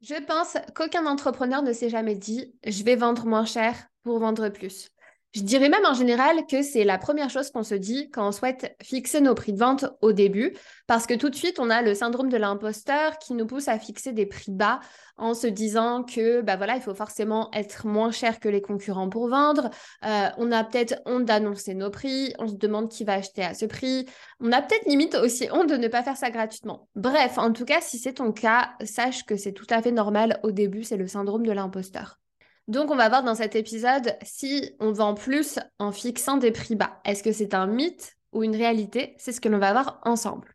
Je pense qu'aucun entrepreneur ne s'est jamais dit je vais vendre moins cher pour vendre plus. Je dirais même en général que c'est la première chose qu'on se dit quand on souhaite fixer nos prix de vente au début, parce que tout de suite, on a le syndrome de l'imposteur qui nous pousse à fixer des prix bas en se disant que bah voilà, il faut forcément être moins cher que les concurrents pour vendre. Euh, on a peut-être honte d'annoncer nos prix, on se demande qui va acheter à ce prix. On a peut-être limite aussi honte de ne pas faire ça gratuitement. Bref, en tout cas, si c'est ton cas, sache que c'est tout à fait normal au début, c'est le syndrome de l'imposteur. Donc, on va voir dans cet épisode si on vend plus en fixant des prix bas. Est-ce que c'est un mythe ou une réalité? C'est ce que l'on va voir ensemble.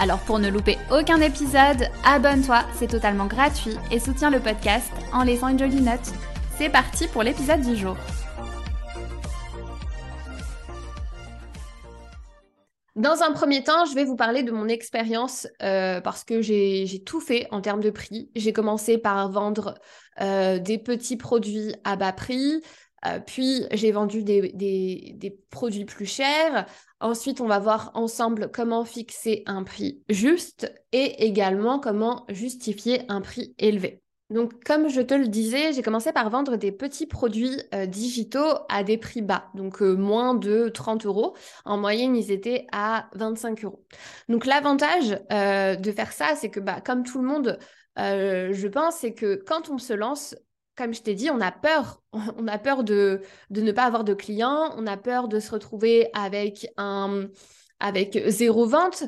Alors pour ne louper aucun épisode, abonne-toi, c'est totalement gratuit et soutiens le podcast en laissant une jolie note. C'est parti pour l'épisode du jour. Dans un premier temps, je vais vous parler de mon expérience euh, parce que j'ai tout fait en termes de prix. J'ai commencé par vendre euh, des petits produits à bas prix, euh, puis j'ai vendu des, des, produits plus chers. Ensuite, on va voir ensemble comment fixer un prix juste et également comment justifier un prix élevé. Donc, comme je te le disais, j'ai commencé par vendre des petits produits euh, digitaux à des prix bas, donc euh, moins de 30 euros. En moyenne, ils étaient à 25 euros. Donc, l'avantage euh, de faire ça, c'est que, bah, comme tout le monde, je pense, c'est que quand on se lance, comme je t'ai dit, on a peur. On a peur de, ne pas avoir de clients, on a peur de se retrouver avec un avec zéro vente.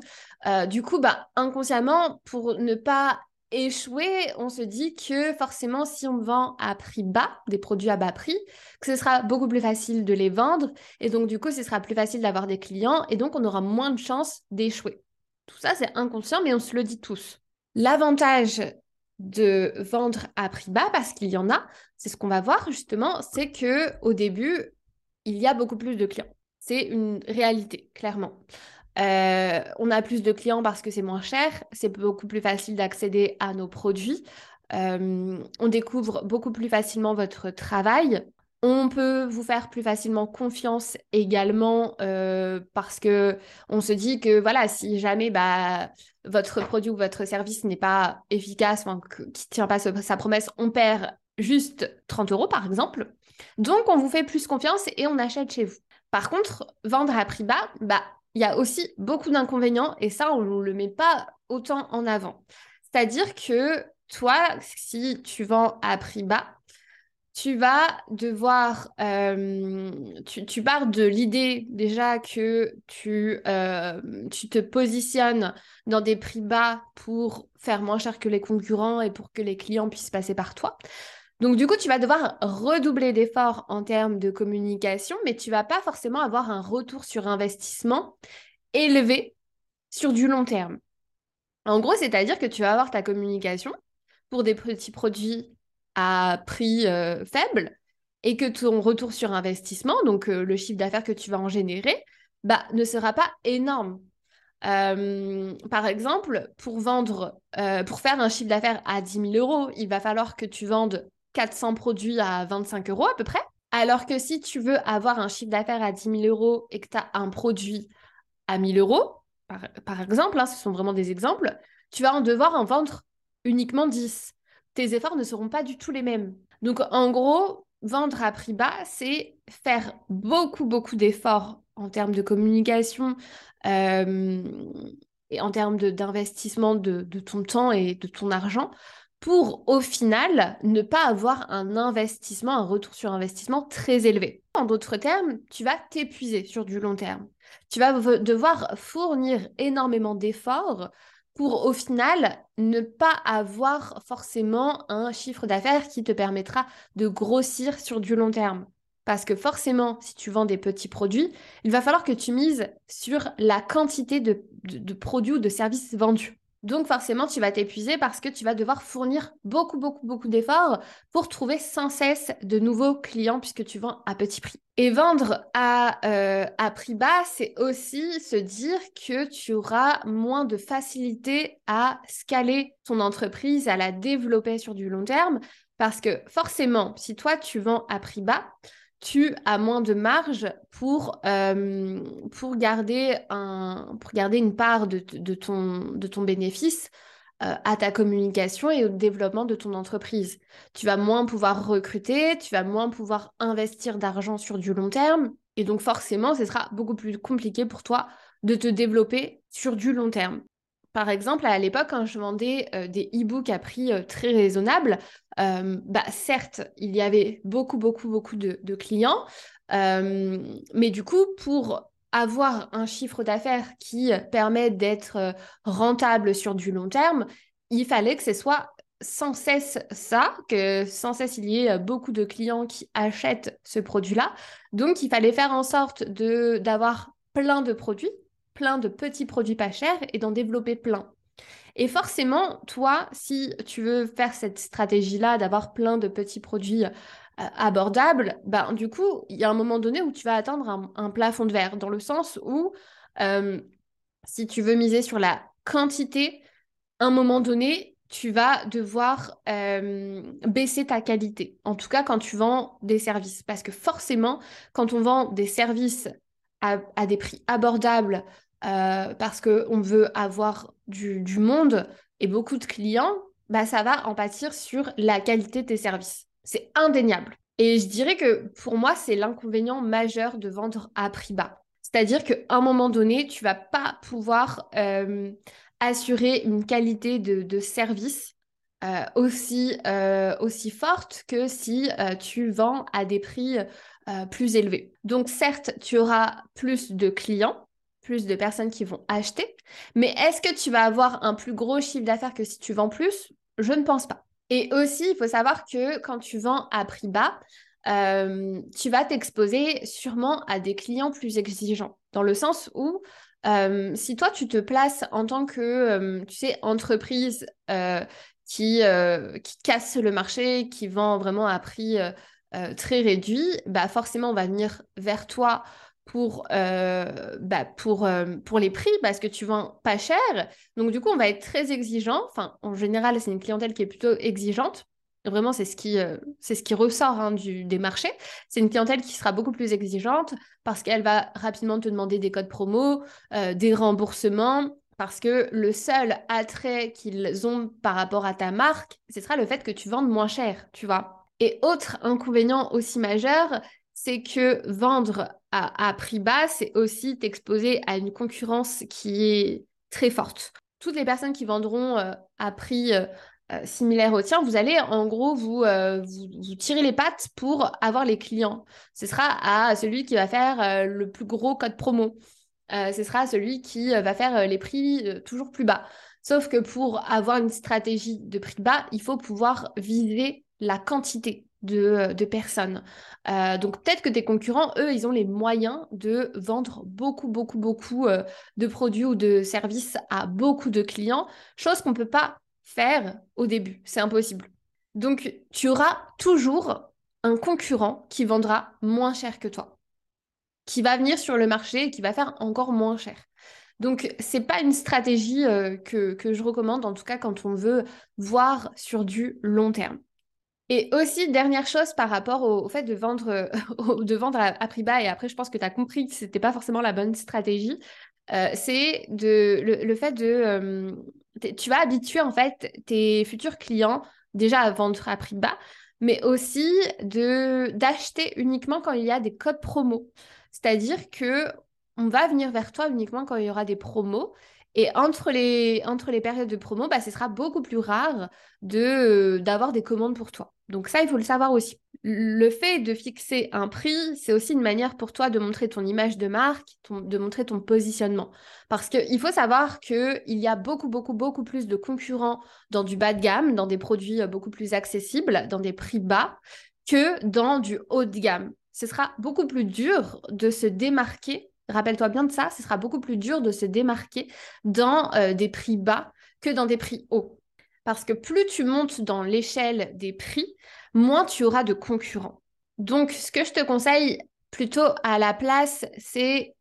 du coup, bah, inconsciemment, pour ne pas échouer, on se dit que forcément, si on vend à prix bas, des produits à bas prix, que ce sera beaucoup plus facile de les vendre. Et donc, du coup, ce sera plus facile d'avoir des clients et donc on aura moins de chances d'échouer. Tout ça, c'est inconscient, mais on se le dit tous. L'avantage de vendre à prix bas, parce qu'il y en a, c'est ce qu'on va voir justement, c'est que au début, il y a beaucoup plus de clients. C'est une réalité, clairement. Euh, on a plus de clients parce que c'est moins cher, c'est beaucoup plus facile d'accéder à nos produits. Euh, on découvre beaucoup plus facilement votre travail. On peut vous faire plus facilement confiance également euh, parce que on se dit que voilà, si jamais bah, votre produit ou votre service n'est pas efficace, enfin, qui ne tient pas sa promesse, on perd juste 30 euros par exemple. Donc on vous fait plus confiance et on achète chez vous. Par contre, vendre à prix bas, bah, il y a aussi beaucoup d'inconvénients et ça, on ne le met pas autant en avant. C'est-à-dire que toi, si tu vends à prix bas, tu vas devoir, euh, tu, pars de l'idée déjà que tu, euh, tu te positionnes dans des prix bas pour faire moins cher que les concurrents et pour que les clients puissent passer par toi. Donc du coup, tu vas devoir redoubler d'efforts en termes de communication, mais tu vas pas forcément avoir un retour sur investissement élevé sur du long terme. En gros, c'est-à-dire que tu vas avoir ta communication pour des petits produits à prix euh, faible et que ton retour sur investissement, donc euh, le chiffre d'affaires que tu vas en générer, bah, ne sera pas énorme. Euh, par exemple, pour vendre, pour faire un chiffre d'affaires à 10 000 euros, il va falloir que tu vendes 400 produits à 25 euros à peu près. Alors que si tu veux avoir un chiffre d'affaires à 10 000 euros et que tu as un produit à 1000 euros, par, exemple, hein, ce sont vraiment des exemples, tu vas en devoir en vendre uniquement 10. Tes efforts ne seront pas du tout les mêmes. Donc en gros, vendre à prix bas, c'est faire beaucoup, beaucoup d'efforts en termes de communication euh, et en termes d'investissement de, de, ton temps et de ton argent pour au final ne pas avoir un investissement, un retour sur investissement très élevé. En d'autres termes, tu vas t'épuiser sur du long terme. Tu vas devoir fournir énormément d'efforts pour au final ne pas avoir forcément un chiffre d'affaires qui te permettra de grossir sur du long terme. Parce que forcément, si tu vends des petits produits, il va falloir que tu mises sur la quantité de, produits ou de services vendus. Donc forcément, tu vas t'épuiser parce que tu vas devoir fournir beaucoup, beaucoup, beaucoup d'efforts pour trouver sans cesse de nouveaux clients puisque tu vends à petit prix. Et vendre à, euh, à prix bas, c'est aussi se dire que tu auras moins de facilité à scaler ton entreprise, à la développer sur du long terme. Parce que forcément, si toi, tu vends à prix bas, tu as moins de marge pour, euh, garder, une part de, de, ton, de ton bénéfice euh, à ta communication et au développement de ton entreprise. Tu vas moins pouvoir recruter, tu vas moins pouvoir investir d'argent sur du long terme. Et donc forcément, ce sera beaucoup plus compliqué pour toi de te développer sur du long terme. Par exemple, à l'époque, quand je vendais euh, des e-books à prix très raisonnable, euh, bah, certes, il y avait beaucoup, beaucoup, beaucoup de, clients, euh, mais du coup, pour avoir un chiffre d'affaires qui permet d'être euh, rentable sur du long terme, il fallait que ce soit sans cesse ça, que sans cesse il y ait beaucoup de clients qui achètent ce produit-là. Donc, il fallait faire en sorte d'avoir plein de produits, plein de petits produits pas chers et d'en développer plein. Et forcément, toi, si tu veux faire cette stratégie-là, d'avoir plein de petits produits euh, abordables, ben, du coup, il y a un moment donné où tu vas atteindre un, plafond de verre, dans le sens où euh, si tu veux miser sur la quantité, à un moment donné, tu vas devoir euh, baisser ta qualité. En tout cas, quand tu vends des services. Parce que forcément, quand on vend des services à des prix abordables, euh, parce qu'on veut avoir du, monde et beaucoup de clients, bah, ça va en pâtir sur la qualité de tes services. C'est indéniable. Et je dirais que pour moi, c'est l'inconvénient majeur de vendre à prix bas. C'est-à-dire qu'à un moment donné, tu vas pas pouvoir euh, assurer une qualité de, service euh, aussi, aussi forte que si tu vends à des prix plus élevés. Donc certes, tu auras plus de clients, plus de personnes qui vont acheter. Mais est-ce que tu vas avoir un plus gros chiffre d'affaires que si tu vends plus? Je ne pense pas. Et aussi, il faut savoir que quand tu vends à prix bas, euh, tu vas t'exposer sûrement à des clients plus exigeants. Dans le sens où, euh, si toi, tu te places en tant que, euh, tu sais, entreprise qui, qui casse le marché, qui vend vraiment à prix très réduit, bah forcément, on va venir vers toi pour, euh, bah pour, euh, pour les prix parce que tu vends pas cher. Donc, du coup, on va être très exigeant. Enfin, en général, c'est une clientèle qui est plutôt exigeante. Vraiment, c'est ce qui, euh, ce qui ressort hein, des marchés. C'est une clientèle qui sera beaucoup plus exigeante parce qu'elle va rapidement te demander des codes promo, des remboursements. Parce que le seul attrait qu'ils ont par rapport à ta marque, ce sera le fait que tu vendes moins cher, tu vois. Et autre inconvénient aussi majeur, c'est que vendre à, prix bas, c'est aussi t'exposer à une concurrence qui est très forte. Toutes les personnes qui vendront euh, à prix euh, euh, similaire au tien, vous allez en gros vous, vous, tirer les pattes pour avoir les clients. Ce sera à celui qui va faire le plus gros code promo. ce sera à celui qui va faire les prix toujours plus bas. Sauf que pour avoir une stratégie de prix bas, il faut pouvoir viser la quantité de, personnes. Euh, donc peut-être que tes concurrents, eux, ils ont les moyens de vendre beaucoup, beaucoup, beaucoup euh, de produits ou de services à beaucoup de clients, chose qu'on ne peut pas faire au début. C'est impossible. Donc tu auras toujours un concurrent qui vendra moins cher que toi, qui va venir sur le marché et qui va faire encore moins cher. Donc, c'est pas une stratégie euh, que, je recommande, en tout cas quand on veut voir sur du long terme. Et aussi, dernière chose par rapport au, fait de vendre, vendre à, prix bas, et après, je pense que tu as compris que ce n'était pas forcément la bonne stratégie, euh, c'est le, fait de... Euh, tu vas habituer, en fait, tes futurs clients déjà à vendre à prix bas, mais aussi d'acheter uniquement quand il y a des codes promo. C'est-à-dire que on va venir vers toi uniquement quand il y aura des promos et entre les, entre les périodes de promo, bah, ce sera beaucoup plus rare de, d'avoir des commandes pour toi. Donc ça, il faut le savoir aussi. Le fait de fixer un prix, c'est aussi une manière pour toi de montrer ton image de marque, de montrer ton positionnement. Parce qu'il faut savoir qu'il y a beaucoup, beaucoup, beaucoup plus de concurrents dans du bas de gamme, dans des produits beaucoup plus accessibles, dans des prix bas, que dans du haut de gamme. ce sera beaucoup plus dur de se démarquer. Rappelle-toi bien de ça, ce sera beaucoup plus dur de se démarquer dans euh, des prix bas que dans des prix hauts. Parce que plus tu montes dans l'échelle des prix, moins tu auras de concurrents. Donc, ce que je te conseille plutôt à la place, c'est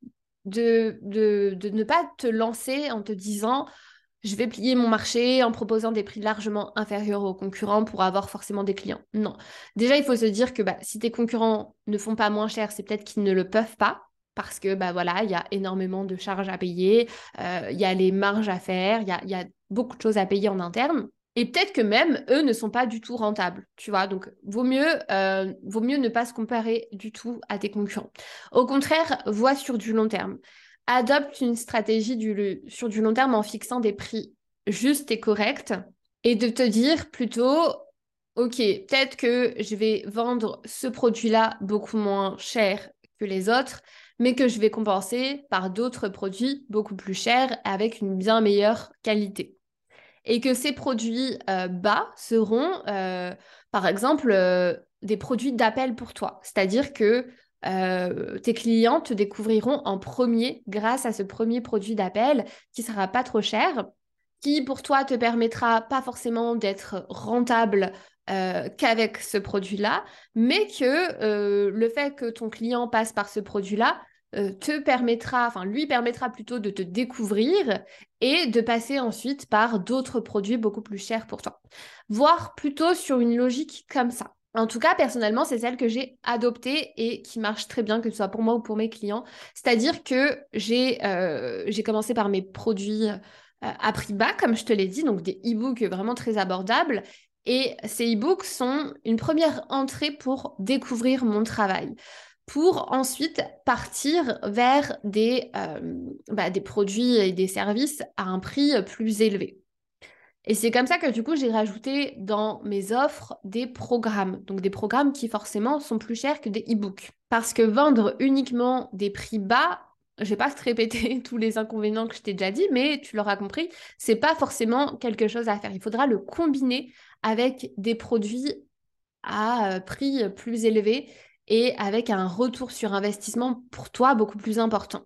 de, de, ne pas te lancer en te disant je vais plier mon marché en proposant des prix largement inférieurs aux concurrents pour avoir forcément des clients. Non. Déjà, il faut se dire que bah, si tes concurrents ne font pas moins cher, c'est peut-être qu'ils ne le peuvent pas. Parce que bah voilà, il y a énormément de charges à payer, euh, il y a les marges à faire, il y a, beaucoup de choses à payer en interne. Et peut-être que même eux ne sont pas du tout rentables, tu vois? Donc, vaut mieux, euh, vaut mieux ne pas se comparer du tout à tes concurrents. Au contraire, vois sur du long terme adopte une stratégie sur du long terme en fixant des prix justes et corrects et de te dire plutôt, OK, peut-être que je vais vendre ce produit-là beaucoup moins cher que les autres, mais que je vais compenser par d'autres produits beaucoup plus chers avec une bien meilleure qualité. Et que ces produits euh, bas seront, euh, par exemple, euh, des produits d'appel pour toi. C'est-à-dire que tes clients te découvriront en premier grâce à ce premier produit d'appel qui sera pas trop cher, qui pour toi te permettra pas forcément d'être rentable qu'avec ce produit-là, mais que le fait que ton client passe par ce produit-là te permettra, enfin lui permettra plutôt de te découvrir et de passer ensuite par d'autres produits beaucoup plus chers pour toi. Voire plutôt sur une logique comme ça. En tout cas, personnellement, c'est celle que j'ai adoptée et qui marche très bien, que ce soit pour moi ou pour mes clients. C'est-à-dire que j'ai euh, commencé par mes produits euh, à prix bas, comme je te l'ai dit, donc des e-books vraiment très abordables. Et ces e-books sont une première entrée pour découvrir mon travail, pour ensuite partir vers des, euh, bah, des produits et des services à un prix plus élevé. Et c'est comme ça que du coup, j'ai rajouté dans mes offres des programmes. Donc des programmes qui forcément sont plus chers que des e-books. Parce que vendre uniquement des prix bas, je vais pas te répéter tous les inconvénients que je t'ai déjà dit, mais tu l'auras compris, c'est pas forcément quelque chose à faire. Il faudra le combiner avec des produits à euh, prix plus élevé et avec un retour sur investissement pour toi beaucoup plus important.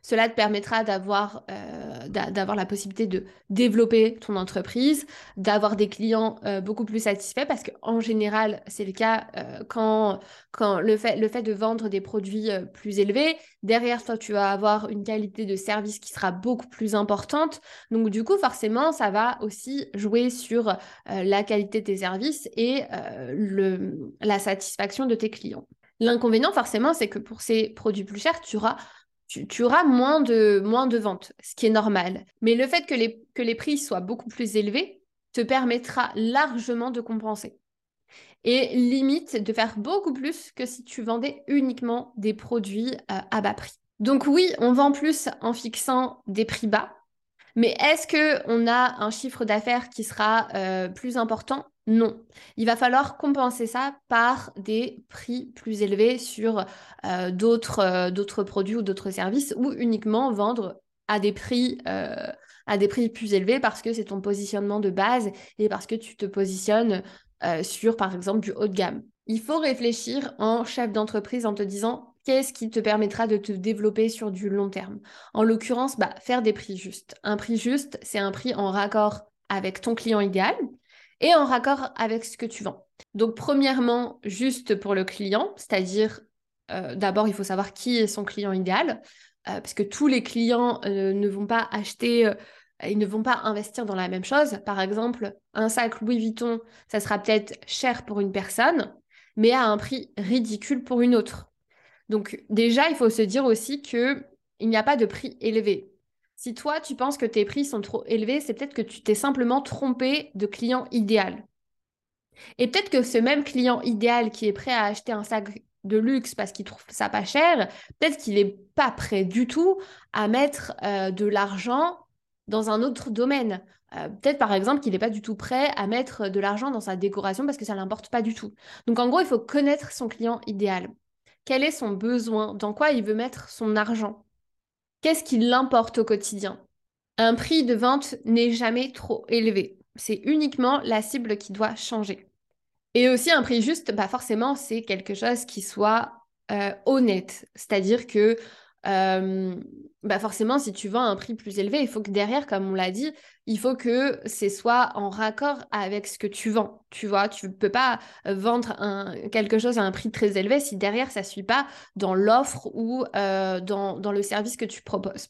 Cela te permettra d'avoir euh, la possibilité de développer ton entreprise, d'avoir des clients euh, beaucoup plus satisfaits parce qu'en général, c'est le cas euh, quand, quand le, fait, le fait de vendre des produits plus élevés, derrière toi, tu vas avoir une qualité de service qui sera beaucoup plus importante. Donc du coup, forcément, ça va aussi jouer sur la qualité de tes services et le, la satisfaction de tes clients. L'inconvénient, forcément, c'est que pour ces produits plus chers, tu auras moins de, ventes, ce qui est normal. Mais le fait que les, que les prix soient beaucoup plus élevés te permettra largement de compenser. Et limite de faire beaucoup plus que si tu vendais uniquement des produits euh, à bas prix. Donc oui, on vend plus en fixant des prix bas, mais est-ce qu'on a un chiffre d'affaires qui sera euh, plus important non. Il va falloir compenser ça par des prix plus élevés sur euh, euh, d'autres produits ou d'autres services ou uniquement vendre à des prix à des prix plus élevés parce que c'est ton positionnement de base et parce que tu te positionnes sur par exemple du haut de gamme. Il faut réfléchir en chef d'entreprise en te disant qu'est-ce qui te permettra de te développer sur du long terme En l'occurrence, bah, faire des prix justes. Un prix juste, c'est un prix en raccord avec ton client idéal et en raccord avec ce que tu vends. Donc, premièrement, juste pour le client, c'est-à-dire euh, d'abord, il faut savoir qui est son client idéal, euh, parce que tous les clients euh, ne vont pas acheter, ils ne vont pas investir dans la même chose. Par exemple, un sac Louis Vuitton, ça sera peut-être cher pour une personne, mais à un prix ridicule pour une autre. Donc déjà, il faut se dire aussi que il n'y a pas de prix élevé. Si toi, tu penses que tes prix sont trop élevés, c'est peut-être que tu t'es simplement trompé de client idéal. Et peut-être que ce même client idéal qui est prêt à acheter un sac de luxe parce qu'il trouve ça pas cher, peut-être qu'il n'est pas prêt du tout à mettre euh, de l'argent dans un autre domaine. Euh, peut-être par exemple qu'il n'est pas du tout prêt à mettre de l'argent dans sa décoration parce que ça l'importe pas du tout. Donc en gros, il faut connaître son client idéal. Quel est son besoin? Dans quoi il veut mettre son argent? Qu'est-ce qui l'importe au quotidien? Un prix de vente n'est jamais trop élevé. C'est uniquement la cible qui doit changer. Et aussi un prix juste, bah forcément, c'est quelque chose qui soit euh, honnête. C'est-à-dire que euh, bah forcément, si tu vends un prix plus élevé, il faut que derrière, comme on l'a dit, il faut que c'est soit en raccord avec ce que tu vends. Tu vois, tu ne peux pas vendre quelque chose à un prix très élevé si derrière, ça ne suit pas dans l'offre ou euh, dans, le service que tu proposes.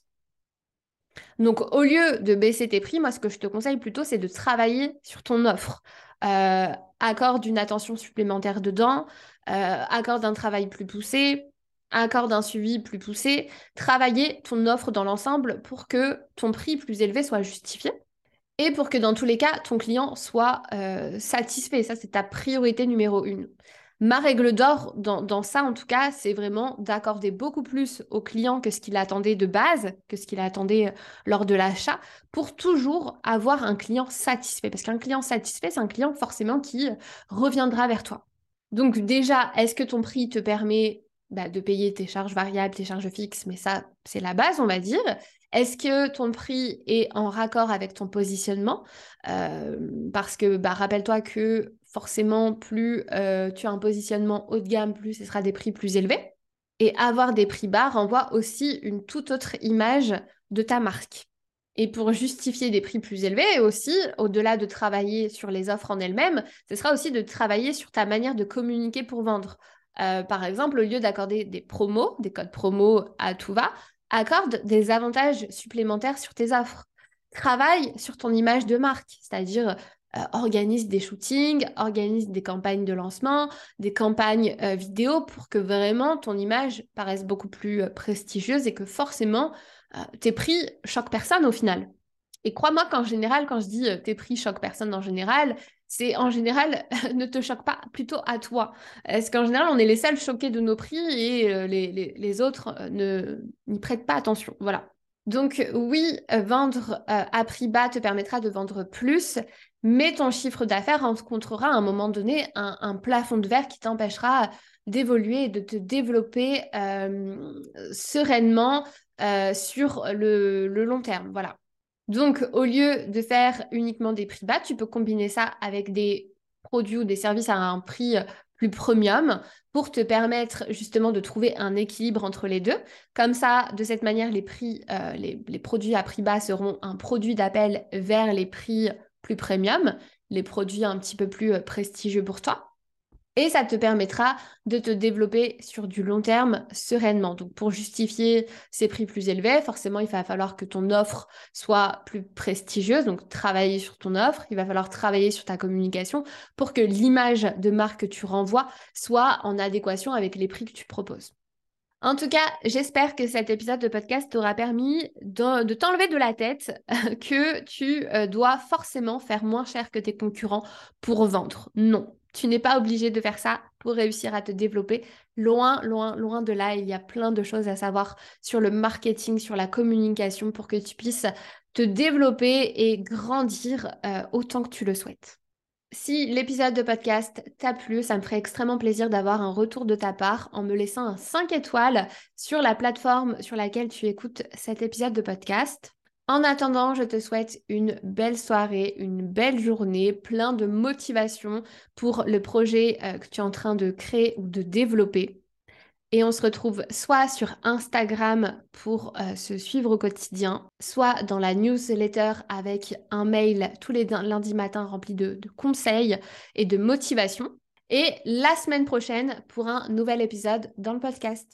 Donc, au lieu de baisser tes prix, moi, ce que je te conseille plutôt, c'est de travailler sur ton offre. Euh, accorde une attention supplémentaire dedans, accorde un travail plus poussé, accorde un suivi plus poussé, travailler ton offre dans l'ensemble pour que ton prix plus élevé soit justifié et pour que dans tous les cas, ton client soit euh, satisfait. Ça, c'est ta priorité numéro une. Ma règle d'or dans, ça, en tout cas, c'est vraiment d'accorder beaucoup plus au client que ce qu'il attendait de base, que ce qu'il attendait euh, lors de l'achat, pour toujours avoir un client satisfait. Parce qu'un client satisfait, c'est un client forcément qui euh, reviendra vers toi. Donc déjà, est-ce que ton prix te permet bah, de payer tes charges variables, tes charges fixes Mais ça, c'est la base, on va dire. Est-ce que ton prix est en raccord avec ton positionnement? Euh, Parce que bah, rappelle-toi que forcément, plus euh, tu as un positionnement haut de gamme, plus ce sera des prix plus élevés. Et avoir des prix bas renvoie aussi une toute autre image de ta marque. Et pour justifier des prix plus élevés aussi, au-delà de travailler sur les offres en elles-mêmes, ce sera aussi de travailler sur ta manière de communiquer pour vendre. Euh, par exemple, au lieu d'accorder des promos, des codes promos à tout va, accorde des avantages supplémentaires sur tes offres. Travaille sur ton image de marque, c'est-à-dire euh, organise des shootings, organise des campagnes de lancement, des campagnes euh, vidéo pour que vraiment ton image paraisse beaucoup plus prestigieuse et que forcément tes prix choquent personne au final. Et crois-moi qu'en général, quand je dis tes prix choquent personne en général, c'est en général ne te choque pas plutôt à toi. Parce qu'en général, on est les seuls choqués de nos prix et les, les, autres ne n'y prêtent pas attention? Voilà. Donc oui, vendre à prix bas te permettra de vendre plus, mais ton chiffre d'affaires rencontrera à un moment donné un, plafond de verre qui t'empêchera d'évoluer et de te développer euh, sereinement euh, sur le, long terme. Voilà. Donc, au lieu de faire uniquement des prix bas, tu peux combiner ça avec des produits ou des services à un prix plus premium pour te permettre justement de trouver un équilibre entre les deux. Comme ça, de cette manière, les prix, euh, les, les, produits à prix bas seront un produit d'appel vers les prix plus premium, les produits un petit peu plus euh, prestigieux pour toi. Et ça te permettra de te développer sur du long terme sereinement. Donc pour justifier ces prix plus élevés, forcément, il va falloir que ton offre soit plus prestigieuse. Donc travailler sur ton offre, il va falloir travailler sur ta communication pour que l'image de marque que tu renvoies soit en adéquation avec les prix que tu proposes. En tout cas, j'espère que cet épisode de podcast t'aura permis de, t'enlever de la tête que tu euh, dois forcément faire moins cher que tes concurrents pour vendre. Non, tu n'es pas obligé de faire ça pour réussir à te développer. Loin, loin, loin de là, il y a plein de choses à savoir sur le marketing, sur la communication pour que tu puisses te développer et grandir euh, autant que tu le souhaites. Si l'épisode de podcast t'a plu, ça me ferait extrêmement plaisir d'avoir un retour de ta part en me laissant un 5 étoiles sur la plateforme sur laquelle tu écoutes cet épisode de podcast. En attendant, je te souhaite une belle soirée, une belle journée, plein de motivation pour le projet euh, que tu es en train de créer ou de développer. Et on se retrouve soit sur Instagram pour euh, se suivre au quotidien, soit dans la newsletter avec un mail tous les lundis matins rempli de conseils et de motivation. Et la semaine prochaine pour un nouvel épisode dans le podcast.